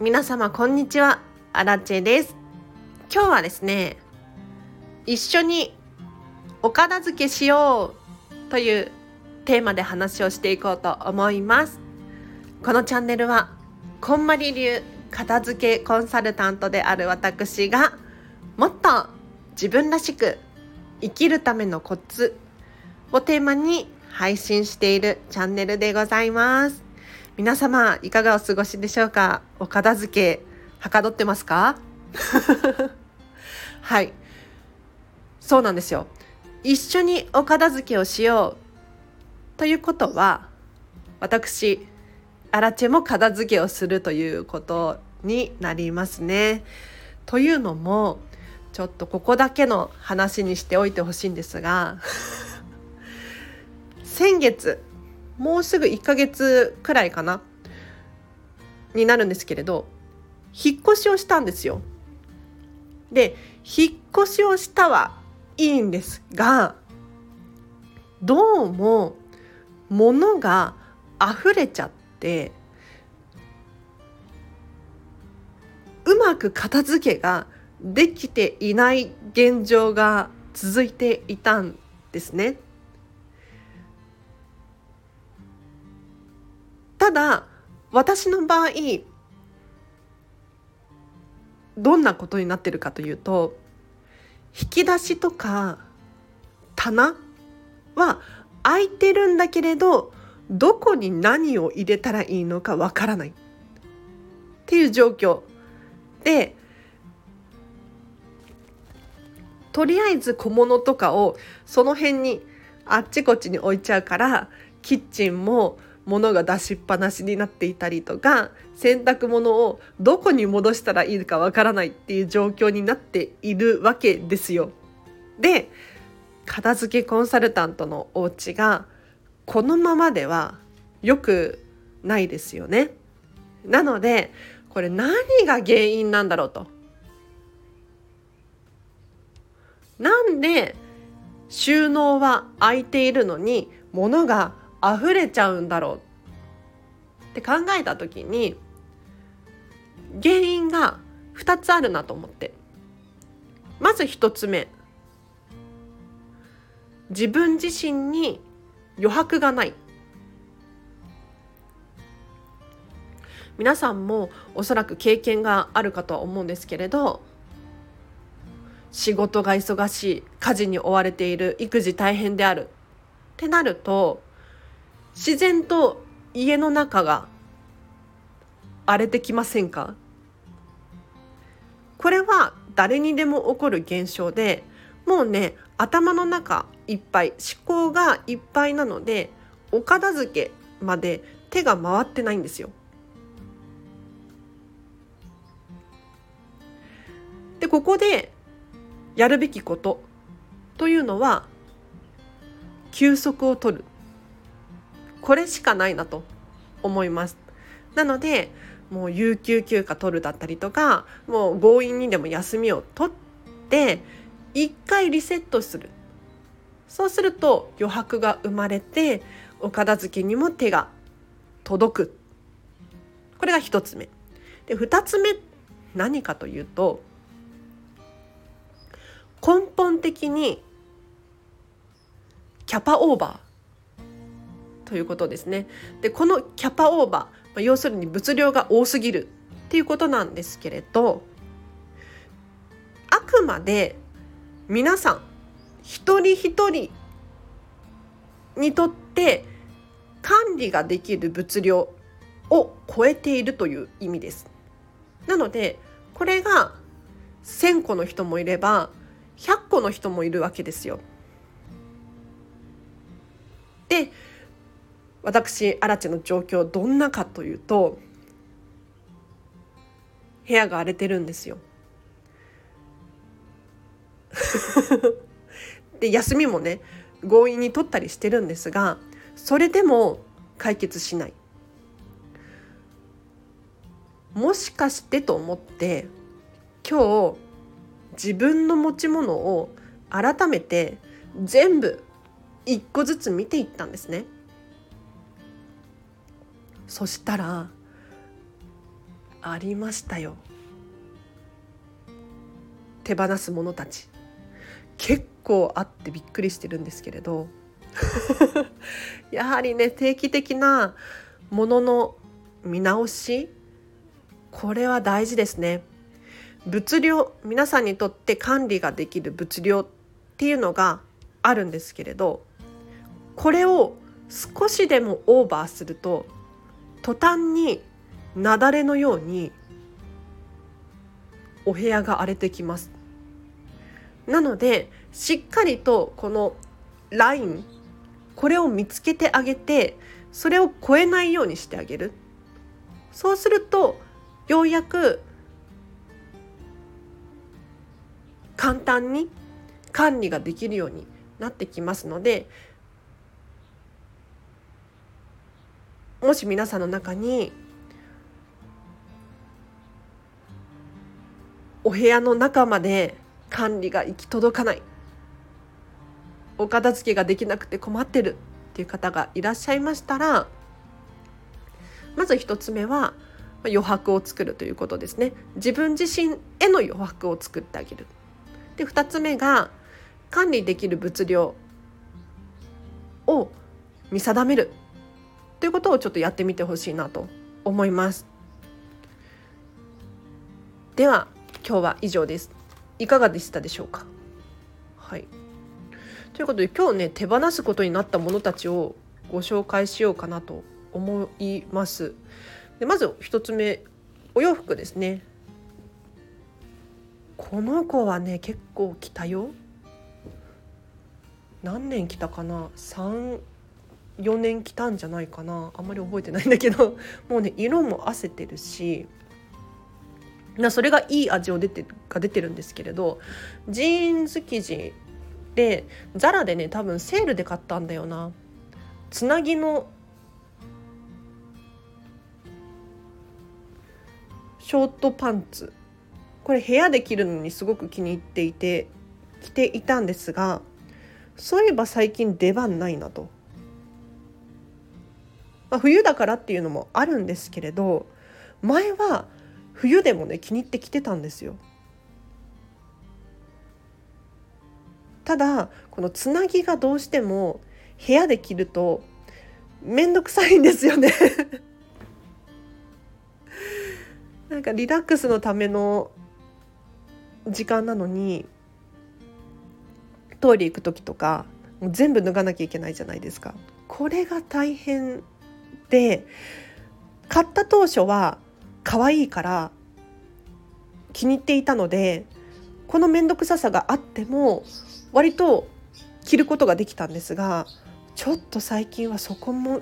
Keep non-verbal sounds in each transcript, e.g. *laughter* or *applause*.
皆様こんにちは。アラチェです。今日はですね一緒にお片付けしようというテーマで話をしていこうと思います。このチャンネルはこんまり流片付けコンサルタントである私がもっと自分らしく生きるためのコツをテーマに配信しているチャンネルでございます。皆様いかがお過ごしでしょうか？お片付けはかどってますか？*laughs* はい。そうなんですよ。一緒にお片付けをしよう。ということは私アラチェも片付けをするということになりますね。というのもちょっとここだけの話にしておいてほしいんですが *laughs* 先月もうすぐ1ヶ月くらいかなになるんですけれど引っ越しをしたんですよ。で引っ越しをしたはいいんですがどうも物が溢れちゃってうまく片付けができていない現状が続いていたんですね。ただ私の場合どんなことになってるかというと引き出しとか棚は空いてるんだけれどどこに何を入れたらいいのかわからない。っていう状況。でとりあえず小物とかをその辺にあっちこっちに置いちゃうからキッチンも物が出しっぱなしになっていたりとか洗濯物をどこに戻したらいいかわからないっていう状況になっているわけですよ。で片付けコンサルタントのお家がこのままではよくないですよね。なのでこれ何が原因なんだろうと。なんで収納は空いているのに物が溢れちゃうんだろうって考えた時に原因が2つあるなと思って。まず1つ目。自分自身に余白がない。皆さんもおそらく経験があるかとは思うんですけれど仕事が忙しい家事に追われている育児大変であるってなると自然と家の中が荒れてきませんか？これは誰にでも起こる現象でもうね頭の中いっぱい思考がいっぱいなのでお片付けまで手が回ってないんですよ。でここでやるべきことというのは休息を取るこれしかないなと思います。なのでもう有給休暇取るだったりとかもう強引にでも休みを取って一回リセットする。そうすると余白が生まれてお片付けにも手が届く。これが一つ目。で二つ目何かというと根本的にキャパオーバー。ということですね。でこのキャパオーバー、ま要するに物量が多すぎるっていうことなんですけれどあくまで皆さん一人一人にとって管理ができる物量を超えているという意味です。なのでこれが1,000個の人もいれば100個の人もいるわけですよ。で私アラチェの状況どんなかというと部屋が荒れてるんですよ。*laughs* で休みもね強引に取ったりしてるんですがそれでも解決しない。もしかしてと思って今日自分の持ち物を改めて全部一個ずつ見ていったんですね。そしたらありましたよ。手放すものたち。結構あってびっくりしてるんですけれど。*laughs* やはりね定期的なものの見直し。これは大事ですね。物量皆さんにとって管理ができる物量っていうのがあるんですけれどこれを少しでもオーバーすると途端に雪崩のようにお部屋が荒れてきます。なのでしっかりとこのラインこれを見つけてあげてそれを超えないようにしてあげる。そうするとようやく簡単に管理ができるようになってきますのでもし皆さんの中にお部屋の中まで管理が行き届かない。お片付けができなくて困ってる。っていう方がいらっしゃいましたらまず一つ目は余白を作るということですね。自分自身への余白を作ってあげる。で二つ目が管理できる物量を見定める。ということをちょっとやってみてほしいなと思います。では今日は以上です。いかがでしたでしょうか？はい。ということで今日ね手放すことになったものたちをご紹介しようかなと思います。でまず一つ目お洋服ですね。この子はね結構着たよ。何年着たかな？3 34年着たんじゃないかな。あんまり覚えてないんだけど。もうね色もあせてるしなそれがいい味を出てが出てるんですけれどジーンズ生地でザラでね多分セールで買ったんだよな。つなぎのショートパンツ。これ部屋で着るのにすごく気に入っていて着ていたんですがそういえば最近出番ないなと、まあ、冬だからっていうのもあるんですけれど前は冬でもね気に入って着てたんですよただこのつなぎがどうしても部屋で着ると面倒くさいんですよね *laughs* なんかリラックスのための時間なのにトイレ行く時とか全部脱がなきゃいけないじゃないですか。これが大変で買った当初は可愛いから気に入っていたのでこの面倒くささがあっても割と着ることができたんですがちょっと最近はそこも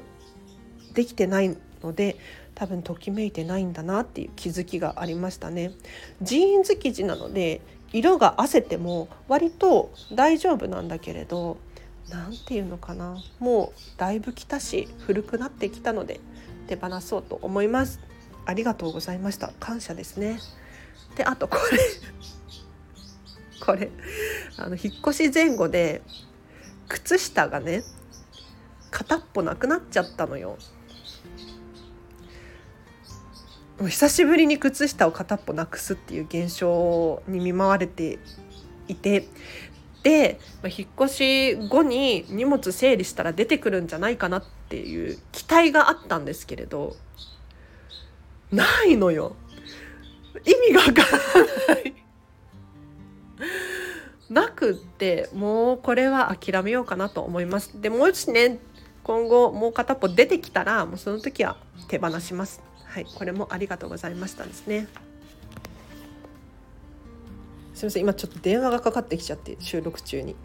できてないので多分ときめいてないんだなっていう気づきがありましたね。ジーンズ生地なので色があせても割と大丈夫なんだけれど何て言うのかなもうだいぶ着たし古くなってきたので手放そうと思います。ありがとうございました感謝ですね。であとこれ *laughs* これあの引っ越し前後で靴下がね片っぽなくなっちゃったのよ。もう久しぶりに靴下を片っぽなくすっていう現象に見舞われていてでまあ引っ越し後に荷物整理したら出てくるんじゃないかなっていう期待があったんですけれどないのよ。意味がわからない。なくってもうこれは諦めようかなと思います。でもしね今後もう片っぽ出てきたらもうその時は手放します。はいこれもありがとうございましたですね。すみません今ちょっと電話がかかってきちゃって収録中に。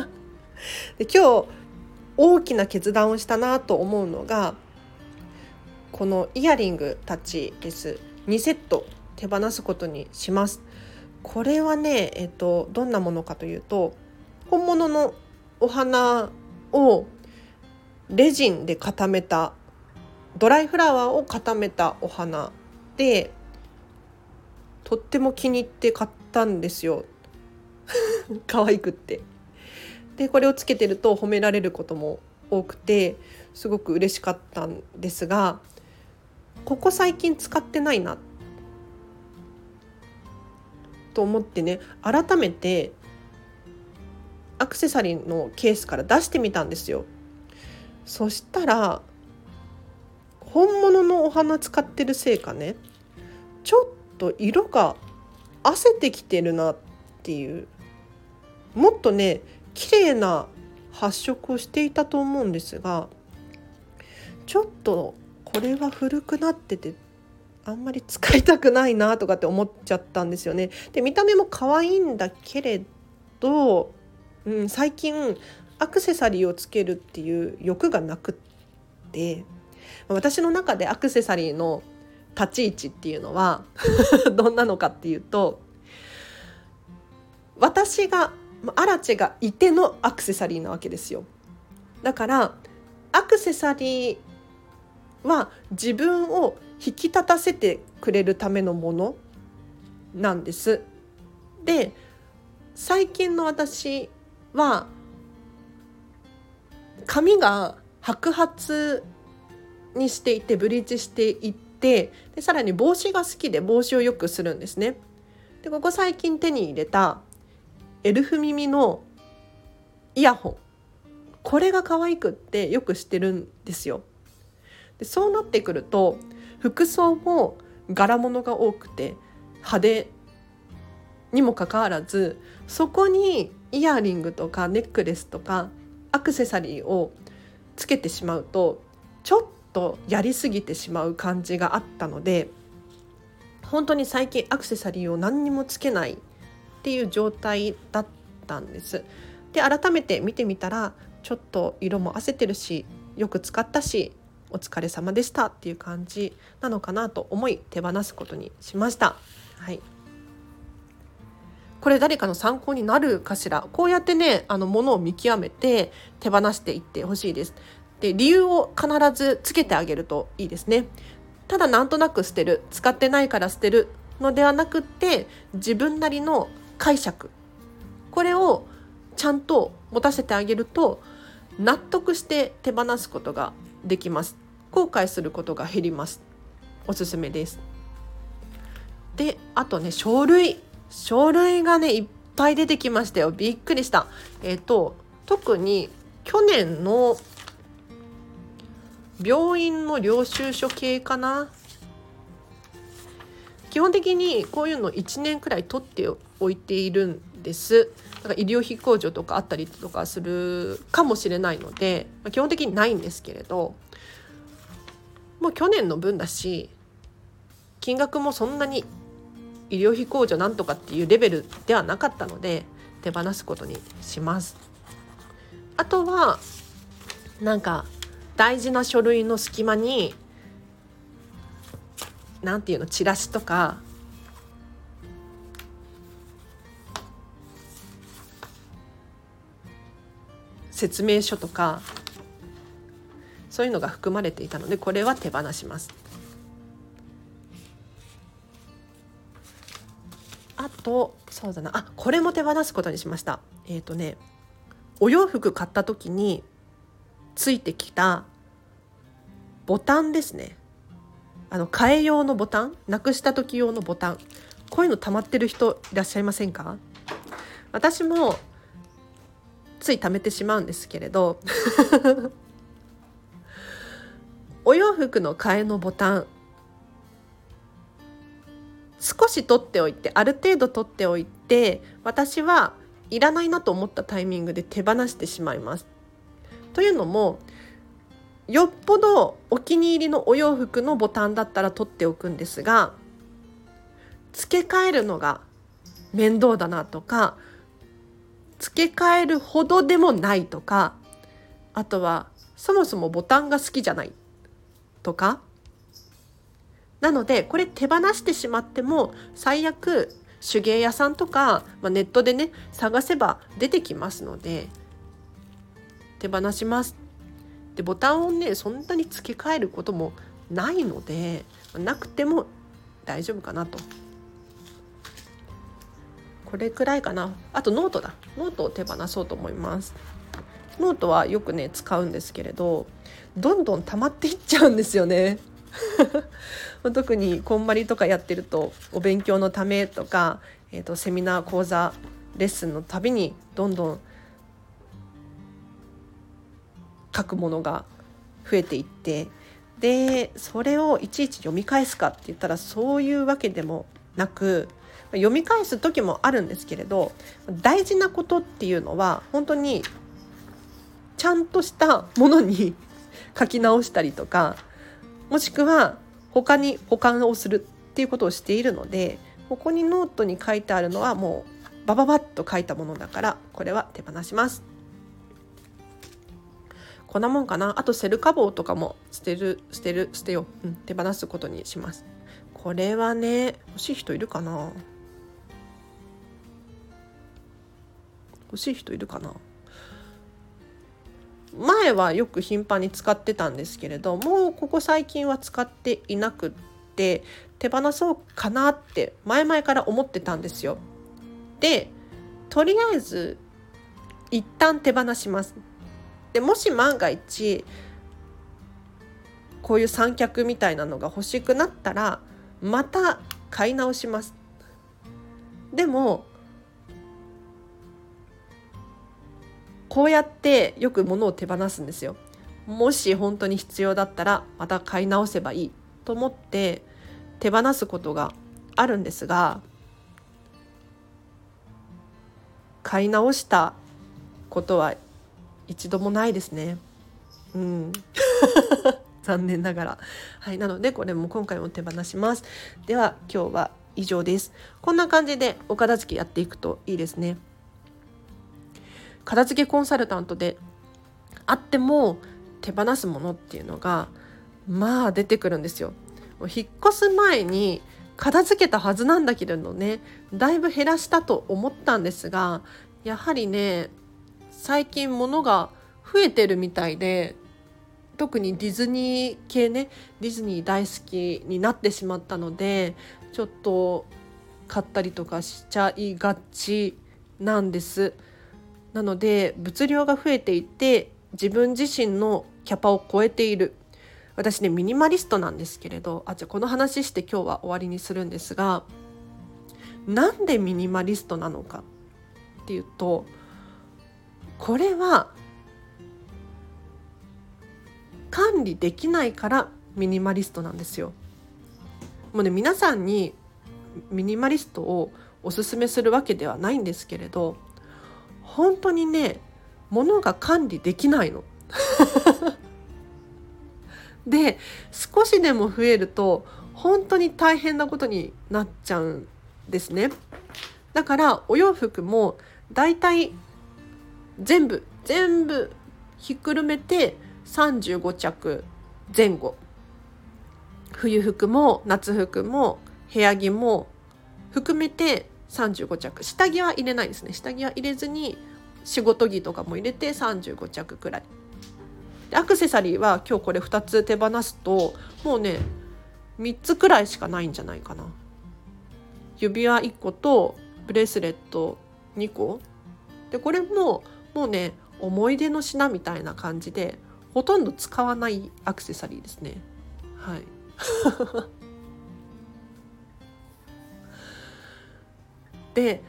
*laughs* で今日大きな決断をしたなと思うのがこのイヤリングたちです。2セット手放すことにします。これはね、えっと、どんなものかというと本物のお花をレジンで固めたドライフラワーを固めたお花でとっても気に入って買ったんですよ *laughs* 可愛くって。でこれをつけてると褒められることも多くてすごく嬉しかったんですがここ最近使ってないなと思ってね改めてアクセサリーのケースから出してみたんですよ。そしたら本物のお花使ってるせいかねちょっと色が褪せてきてるなっていうもっとね綺麗な発色をしていたと思うんですがちょっとこれは古くなっててあんまり使いたくないなとかって思っちゃったんですよね。で見た目も可愛いんだけれど、うん、最近アクセサリーをつけるっていう欲がなくって私の中でアクセサリーの立ち位置っていうのは *laughs* どんなのかっていうと私がアラチェがいてのアクセサリーなわけですよ。だからアクセサリーは自分を引き立たせてくれるためのものなんです。で最近の私は髪が白髪にしていてブリーチしていてってでさらに帽子が好きで帽子をよくするんですね。でここ最近手に入れたエルフ耳のイヤホンこれが可愛くってよくしてるんですよ。でそうなってくると服装も柄物が多くて派手にもかかわらずそこにイヤリングとかネックレスとかアクセサリーをつけてしまうとちょっとやりすぎてしまう感じがあったので本当に最近アクセサリーを何にもつけないっていう状態だったんです。で改めて見てみたらちょっと色も褪せてるしよく使ったしお疲れ様でしたっていう感じなのかなと思い手放すことにしました。はいこれ誰かの参考になるかしら？こうやってねあの物を見極めて手放していってほしいですで理由を必ずつけてあげるといいですね。ただなんとなく捨てる使ってないから捨てるのではなくって自分なりの解釈。これをちゃんと持たせてあげると納得して手放すことができます。後悔することが減ります。おすすめです。であとね書類。書類がねいっぱい出てきましたよ。びっくりした。えっ、ー、と特に去年の病院の領収書系かな？基本的にこういうの1年くらい取っておいているんですだから医療費控除とかあったりとかするかもしれないので、まあ、基本的にないんですけれどもう去年の分だし金額もそんなに医療費控除なんとかっていうレベルではなかったので手放すことにします。あとはなんか大事な書類の隙間に何ていうのチラシとか説明書とかそういうのが含まれていたのでこれは手放します。あとそうだなあこれも手放すことにしましたえっ、ー、とねお洋服買った時についてきたボタンですね。あの替え用のボタンなくした時用のボタン。こういうの溜まってる人いらっしゃいませんか？私もつい貯めてしまうんですけれど。*laughs* お洋服の替えのボタン。少し取っておいてある程度取っておいて私はいらないなと思ったタイミングで手放してしまいます。というのもよっぽどお気に入りのお洋服のボタンだったら取っておくんですが付け替えるのが面倒だなとか付け替えるほどでもないとかあとはそもそもボタンが好きじゃないとかなのでこれ手放してしまっても最悪手芸屋さんとか、まあ、ネットでね探せば出てきますので手放します。でボタンをねそんなに付け替えることもないのでなくても大丈夫かなと。これくらいかなあとノートだノートを手放そうと思いますノートはよくね使うんですけれどどんどん溜まっていっちゃうんですよね *laughs* 特にこんまりとかやってるとお勉強のためとか、えーと、セミナー講座レッスンのたびにどんどん書くものが増えていってでそれをいちいち読み返すかって言ったらそういうわけでもなく読み返す時もあるんですけれど大事なことっていうのは本当にちゃんとしたものに書き直したりとかもしくは他に保管をするっていうことをしているのでここにノートに書いてあるのはもうバババッと書いたものだからこれは手放します。こんなもんかな？あとセルカ棒とかも捨てる捨てる捨てよう、うん、手放すことにします。これはね欲しい人いるかな？欲しい人いるかな？前はよく頻繁に使ってたんですけれどもうここ最近は使っていなくって手放そうかなって前々から思ってたんですよ。でとりあえず一旦手放します。でもし万が一こういう三脚みたいなのが欲しくなったらまた買い直します。でもこうやってよく物を手放すんですよ。もし本当に必要だったらまた買い直せばいいと思って手放すことがあるんですが買い直したことは一度もないですね。うん。*laughs* 残念ながら。はい。なので、これも今回も手放します。では、今日は以上です。こんな感じでお片付けやっていくといいですね。片付けコンサルタントであっても手放すものっていうのがまあ出てくるんですよ。引っ越す前に片付けたはずなんだけれどねだいぶ減らしたと思ったんですがやはりね最近物が増えてるみたいで特にディズニー系ねディズニー大好きになってしまったのでちょっと買ったりとかしちゃいがちなんです。なので物量が増えていて自分自身のキャパを超えている私ねミニマリストなんですけれどあじゃあこの話して今日は終わりにするんですがなんでミニマリストなのかっていうとこれは管理できないからミニマリストなんですよ。もうね皆さんにミニマリストをおすすめするわけではないんですけれど本当にね物が管理できないの。*laughs* で少しでも増えると本当に大変なことになっちゃうんですね。だからお洋服もだいたい全部全部ひっくるめて35着前後。冬服も夏服も部屋着も含めて35着。下着は入れないですね。下着は入れずに仕事着とかも入れて35着くらい。アクセサリーは今日これ2つ手放すともうね3つくらいしかないんじゃないかな。指輪1個とブレスレット2個。でこれももうね思い出の品みたいな感じでほとんど使わないアクセサリーですね。はい。*laughs* で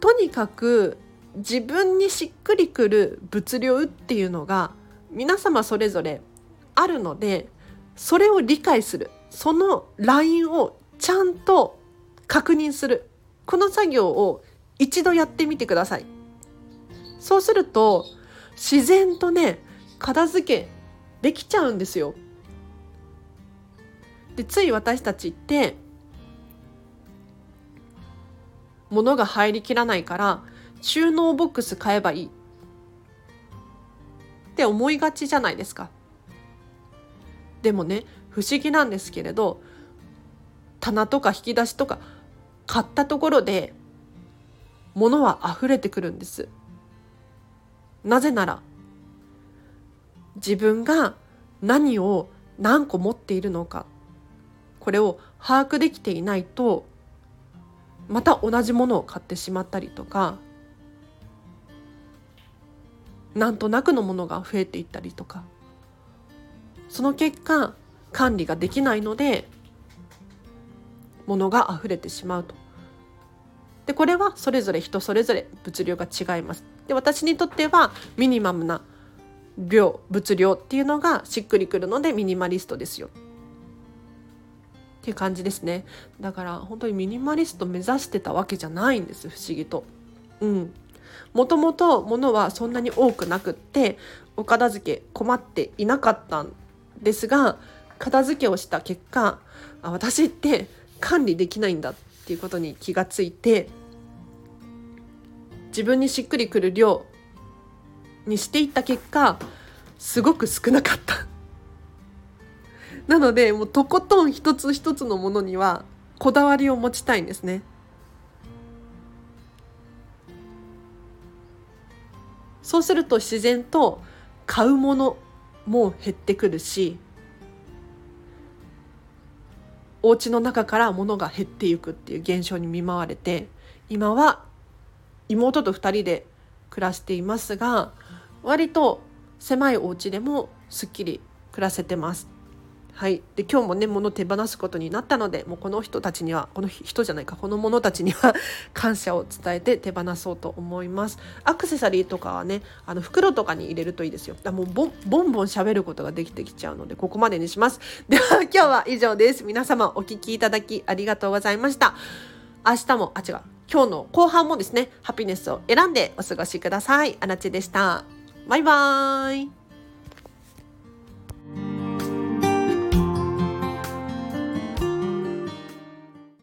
とにかく自分にしっくりくる物量っていうのが皆様それぞれあるのでそれを理解する。そのラインをちゃんと確認する。この作業を一度やってみてください。そうすると自然とね片付けできちゃうんですよでつい私たちって物が入りきらないから収納ボックス買えばいいって思いがちじゃないですか。でもね不思議なんですけれど棚とか引き出しとか買ったところで物は溢れてくるんです。なぜなら自分が何を何個持っているのかこれを把握できていないとまた同じものを買ってしまったりとかなんとなくのものが増えていったりとかその結果管理ができないので物が溢れてしまうと。でこれはそれぞれ人それぞれ物量が違います。で私にとってはミニマムな量物量っていうのがしっくりくるのでミニマリストですよ。っていう感じですね。だから本当にミニマリスト目指してたわけじゃないんです不思議と。うん。もともと物はそんなに多くなくってお片付け困っていなかったんですが片付けをした結果あ私って管理できないんだっていうことに気がついて自分にしっくりくる量にしていった結果すごく少なかった。*laughs* なのでもうとことん一つ一つのものにはこだわりを持ちたいんですね。そうすると自然と買うものも減ってくるしお家の中から物が減っていくっていう現象に見舞われて今は妹と2人で暮らしていますが割と狭いお家でもすっきり暮らせてます。はい、で今日もね物手放すことになったのでもうこの人たちにはこの人じゃないかこの者たちには *laughs* 感謝を伝えて手放そうと思います。アクセサリーとかはねあの袋とかに入れるといいですよ。だもうボンボンボン喋ることができてきちゃうのでここまでにします。*laughs* では今日は以上です。皆様お聴きいただきありがとうございました。明日もあ違う。今日の後半もですねハピネスを選んでお過ごしください。あらちでした。バイバーイ。